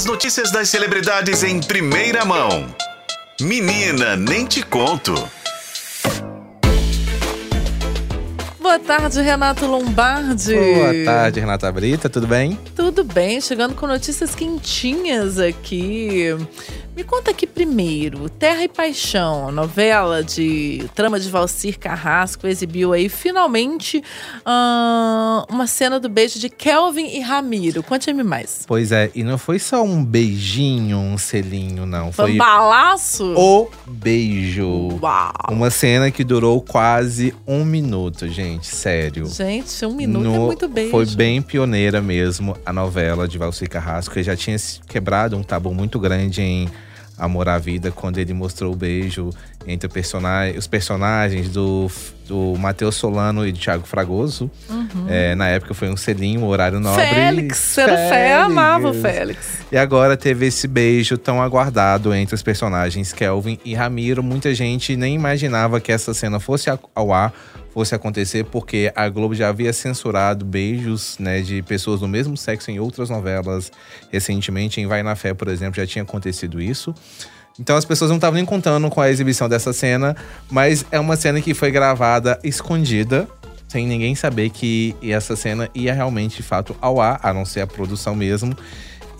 As notícias das celebridades em primeira mão. Menina, nem te conto. Boa tarde, Renato Lombardi. Boa tarde, Renata Brita, tudo bem? Tudo bem, chegando com notícias quentinhas aqui. Me conta aqui primeiro, Terra e Paixão, novela de trama de Valcir Carrasco, exibiu aí finalmente uh, uma cena do beijo de Kelvin e Ramiro. Conte-me mais. Pois é, e não foi só um beijinho, um selinho, não. Foi um balaço? O beijo. Uau! Uma cena que durou quase um minuto, gente, sério. Gente, um minuto no, é muito beijo. Foi bem pioneira mesmo a novela de Valcir Carrasco, que já tinha quebrado um tabu muito grande em Amor à Vida, quando ele mostrou o beijo entre personagem, os personagens do, do Matheus Solano e do Thiago Fragoso. Uhum. É, na época foi um selinho, um horário nobre. Félix, era fé, amava o Félix. E agora teve esse beijo tão aguardado entre os personagens Kelvin e Ramiro. Muita gente nem imaginava que essa cena fosse ao ar fosse acontecer, porque a Globo já havia censurado beijos né, de pessoas do mesmo sexo em outras novelas recentemente. Em Vai na Fé, por exemplo, já tinha acontecido isso. Então as pessoas não estavam nem contando com a exibição dessa cena, mas é uma cena que foi gravada escondida, sem ninguém saber que essa cena ia realmente, de fato, ao ar, a não ser a produção mesmo.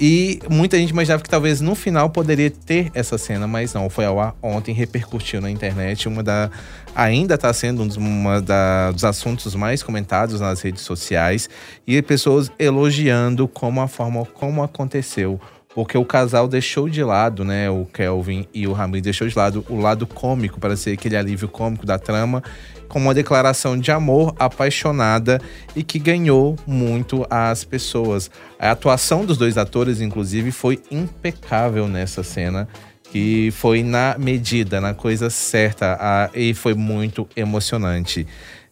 E muita gente imaginava que talvez no final poderia ter essa cena, mas não, foi ao ar ontem, repercutiu na internet. Uma da. Ainda está sendo um dos, uma da, dos assuntos mais comentados nas redes sociais. E pessoas elogiando como a forma como aconteceu porque o casal deixou de lado, né, o Kelvin e o Ramiro deixou de lado o lado cômico para ser aquele alívio cômico da trama, com uma declaração de amor apaixonada e que ganhou muito as pessoas. A atuação dos dois atores, inclusive, foi impecável nessa cena que foi na medida, na coisa certa, a, e foi muito emocionante.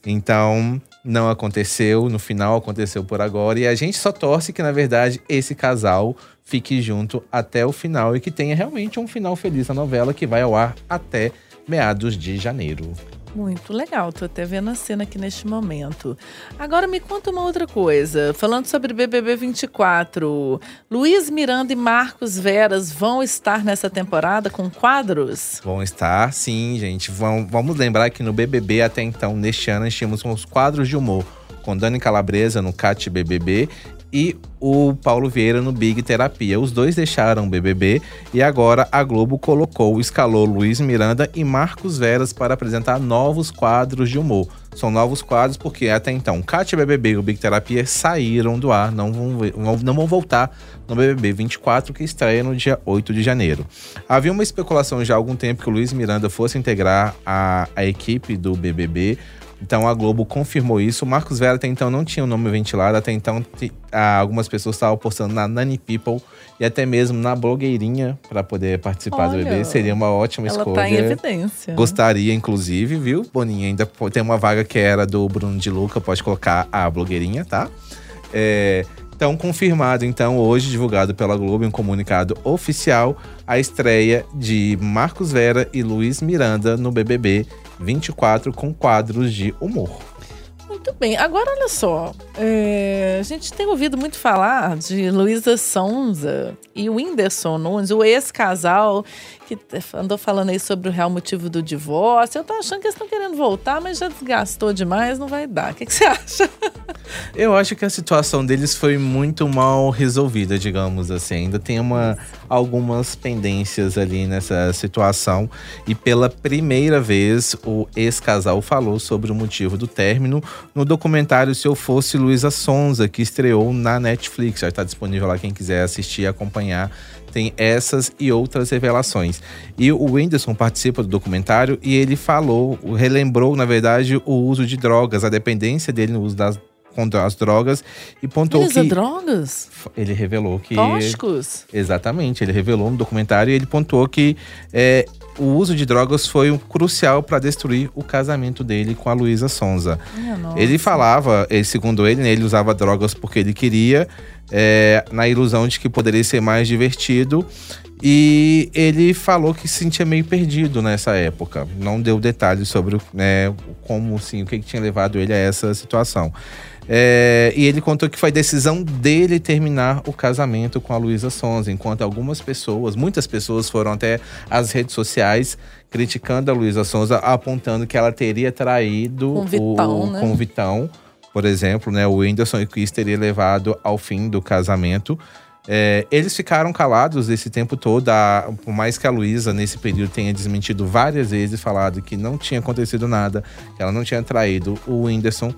Então, não aconteceu, no final aconteceu por agora, e a gente só torce que, na verdade, esse casal fique junto até o final e que tenha realmente um final feliz na novela que vai ao ar até meados de janeiro. Muito legal, tô até vendo a cena aqui neste momento. Agora me conta uma outra coisa. Falando sobre BBB 24, Luiz Miranda e Marcos Veras vão estar nessa temporada com quadros? Vão estar, sim, gente. vamos lembrar que no BBB até então, neste ano, nós tínhamos uns quadros de humor com Dani Calabresa no CAT BBB e o Paulo Vieira no Big Terapia. Os dois deixaram o BBB e agora a Globo colocou, escalou Luiz Miranda e Marcos Veras para apresentar novos quadros de humor. São novos quadros porque até então Kátia BBB e o Big Terapia saíram do ar, não vão, não vão voltar no BBB 24 que estreia no dia 8 de janeiro. Havia uma especulação já há algum tempo que o Luiz Miranda fosse integrar a, a equipe do BBB, então a Globo confirmou isso. O Marcos Vera até então não tinha o nome ventilado, até então algumas pessoas estavam postando na Nani People e até mesmo na blogueirinha para poder participar Olha, do bebê. Seria uma ótima ela escolha. Tá em evidência. Gostaria, inclusive, viu, Boninha? Ainda tem uma vaga que era do Bruno de Luca, pode colocar a blogueirinha, tá? É, então, confirmado, então, hoje, divulgado pela Globo em um comunicado oficial, a estreia de Marcos Vera e Luiz Miranda no BBB 24 com quadros de humor. Muito bem. Agora, olha só. É, a gente tem ouvido muito falar de Luísa Sonza e Whindersson Nunes, o ex-casal que andou falando aí sobre o real motivo do divórcio. Eu tô achando que eles estão querendo voltar, mas já desgastou demais, não vai dar. O que, que você acha? Eu acho que a situação deles foi muito mal resolvida, digamos assim. Ainda tem uma, algumas pendências ali nessa situação. E pela primeira vez, o ex-casal falou sobre o motivo do término no documentário Se Eu Fosse Luísa Sonza, que estreou na Netflix. Já está disponível lá quem quiser assistir e acompanhar tem essas e outras revelações. E o Whindersson participa do documentário e ele falou, relembrou, na verdade, o uso de drogas, a dependência dele no uso das contra as drogas e pontuou Usa que drogas? Ele revelou que tóxicos. Exatamente, ele revelou no documentário e ele pontuou que é, o uso de drogas foi um crucial para destruir o casamento dele com a Luísa Sonza. ele falava, segundo ele, né, ele usava drogas porque ele queria é, na ilusão de que poderia ser mais divertido. E ele falou que se sentia meio perdido nessa época. Não deu detalhes sobre né, como, sim, o que, que tinha levado ele a essa situação. É, e ele contou que foi decisão dele terminar o casamento com a Luísa Sonza, enquanto algumas pessoas, muitas pessoas foram até as redes sociais criticando a Luísa Sonza, apontando que ela teria traído Com o Vitão, o, né? com o Vitão, por exemplo, né? O Whindersson e o Chris teria levado ao fim do casamento. É, eles ficaram calados esse tempo todo, a- por mais que a Luísa, nesse período, tenha desmentido várias vezes, falado que não tinha acontecido nada, que ela não tinha traído o Whindersson.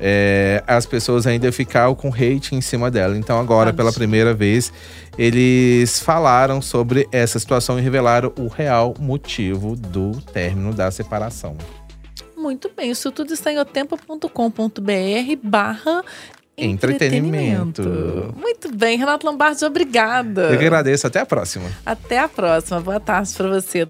é, as pessoas ainda ficaram com hate em cima dela. Então, agora, pela primeira vez, eles falaram sobre essa situação e revelaram o real motivo do término da separação. Muito bem, isso tudo está em otempo.com.br barra Entretenimento. Muito bem, Renato Lombardi, obrigada. Eu que agradeço, até a próxima. Até a próxima. Boa tarde para você.